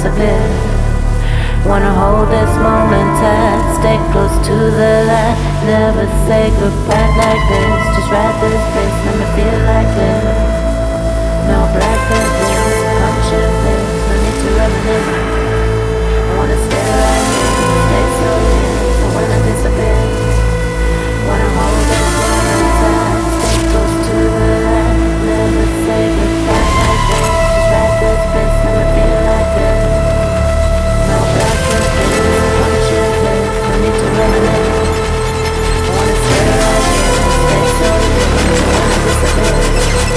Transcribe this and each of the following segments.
disappear. Wanna hold this moment tight, stay close to the light. Never say goodbye like this. Just ride this place, let me feel like this. No black abyss, punching fist, no need to reminisce. I wanna stay right here,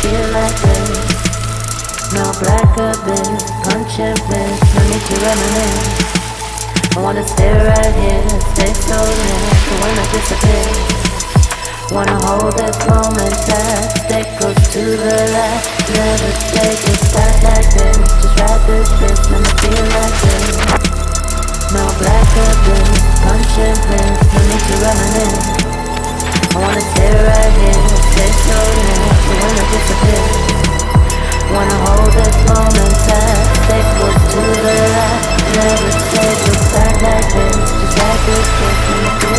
feel like this. No black abyss, punch fist, no need to reminisce. I wanna stay right here, stay so near, so when I disappear. Wanna hold this moment tight, stay close to the light. Never take it back like this, just ride this bitch, make me feel like this. No black abyss, punch fist, no need to reminisce. I wanna stay right here, stay so near, I disappear. Wanna hold this moment tight, stay close to the light. Never say goodbye like this, just like this, when like this.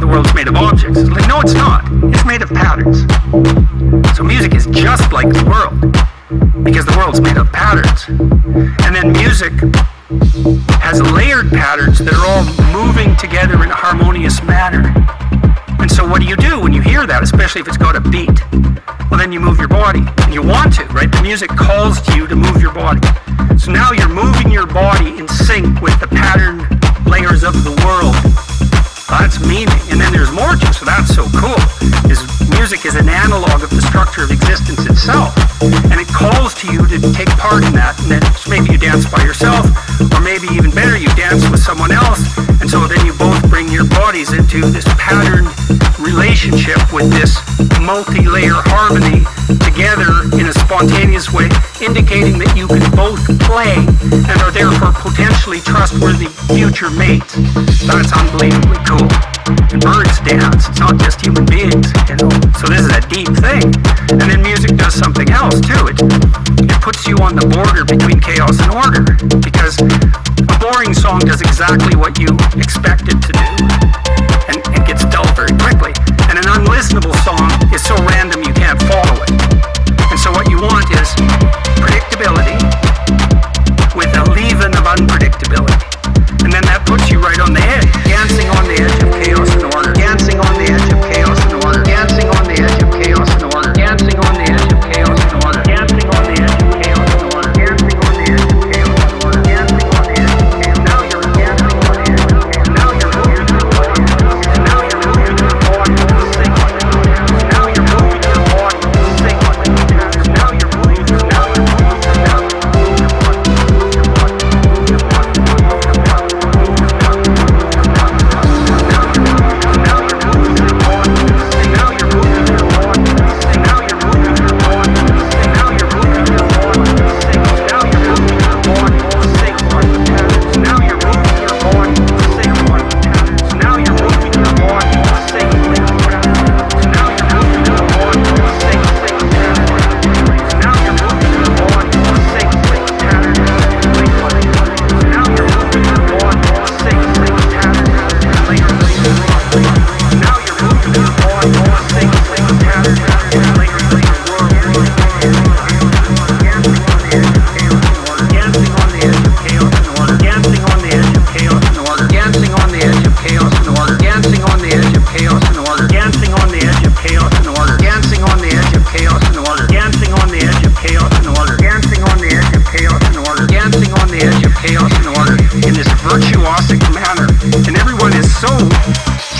The world's made of objects. It's like, no, it's not. It's made of patterns. So music is just like the world because the world's made of patterns. And then music has layered patterns that are all moving together in a harmonious manner. And so what do you do when you hear that, especially if it's got a beat? Well, then you move your body. And you want to, right? The music calls to you to move your body. So now you're moving your body in sync with the pattern layers of the world. That's meaning. So cool. Is music is an analog of the structure of existence itself. And it calls to you to take part in that. And then maybe you dance by yourself, or maybe even better, you dance with someone else. And so then you both bring your bodies into this pattern relationship with this multi-layer harmony together in a spontaneous way, indicating that you can both play and are therefore potentially trustworthy future mates. That's unbelievably cool. And birds dance, it's not just human beings, you know. So this is a deep thing. And then music does something else too. It, it puts you on the border between chaos and order. Because a boring song does exactly what you expect it to do. And it gets dull very quickly. And an unlistenable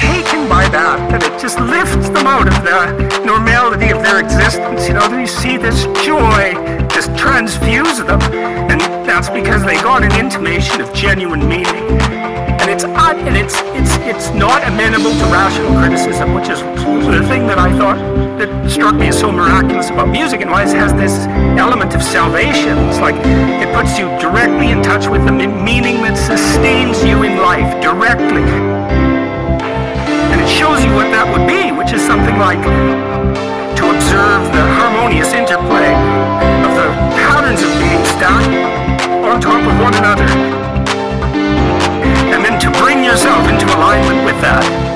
taken by that that it just lifts them out of the normality of their existence. You know, you see this joy just transfuse them. And that's because they got an intimation of genuine meaning. And it's odd, and it's it's it's not amenable to rational criticism, which is the thing that I thought that struck me as so miraculous about music, and why it has this element of salvation. It's like it puts you directly in touch with the me- meaning that sustains you in life directly, what that would be, which is something like to observe the harmonious interplay of the patterns of being stacked on top of one another, and then to bring yourself into alignment with that.